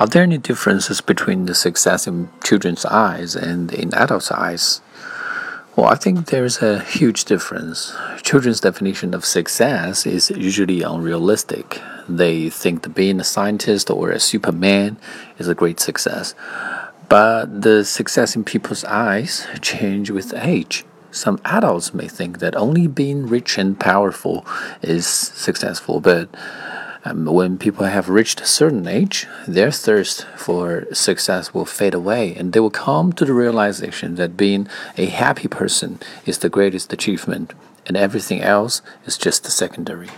Are there any differences between the success in children's eyes and in adults' eyes? Well, I think there's a huge difference. Children's definition of success is usually unrealistic. They think that being a scientist or a superman is a great success. But the success in people's eyes change with age. Some adults may think that only being rich and powerful is successful, but um, when people have reached a certain age, their thirst for success will fade away and they will come to the realization that being a happy person is the greatest achievement and everything else is just the secondary.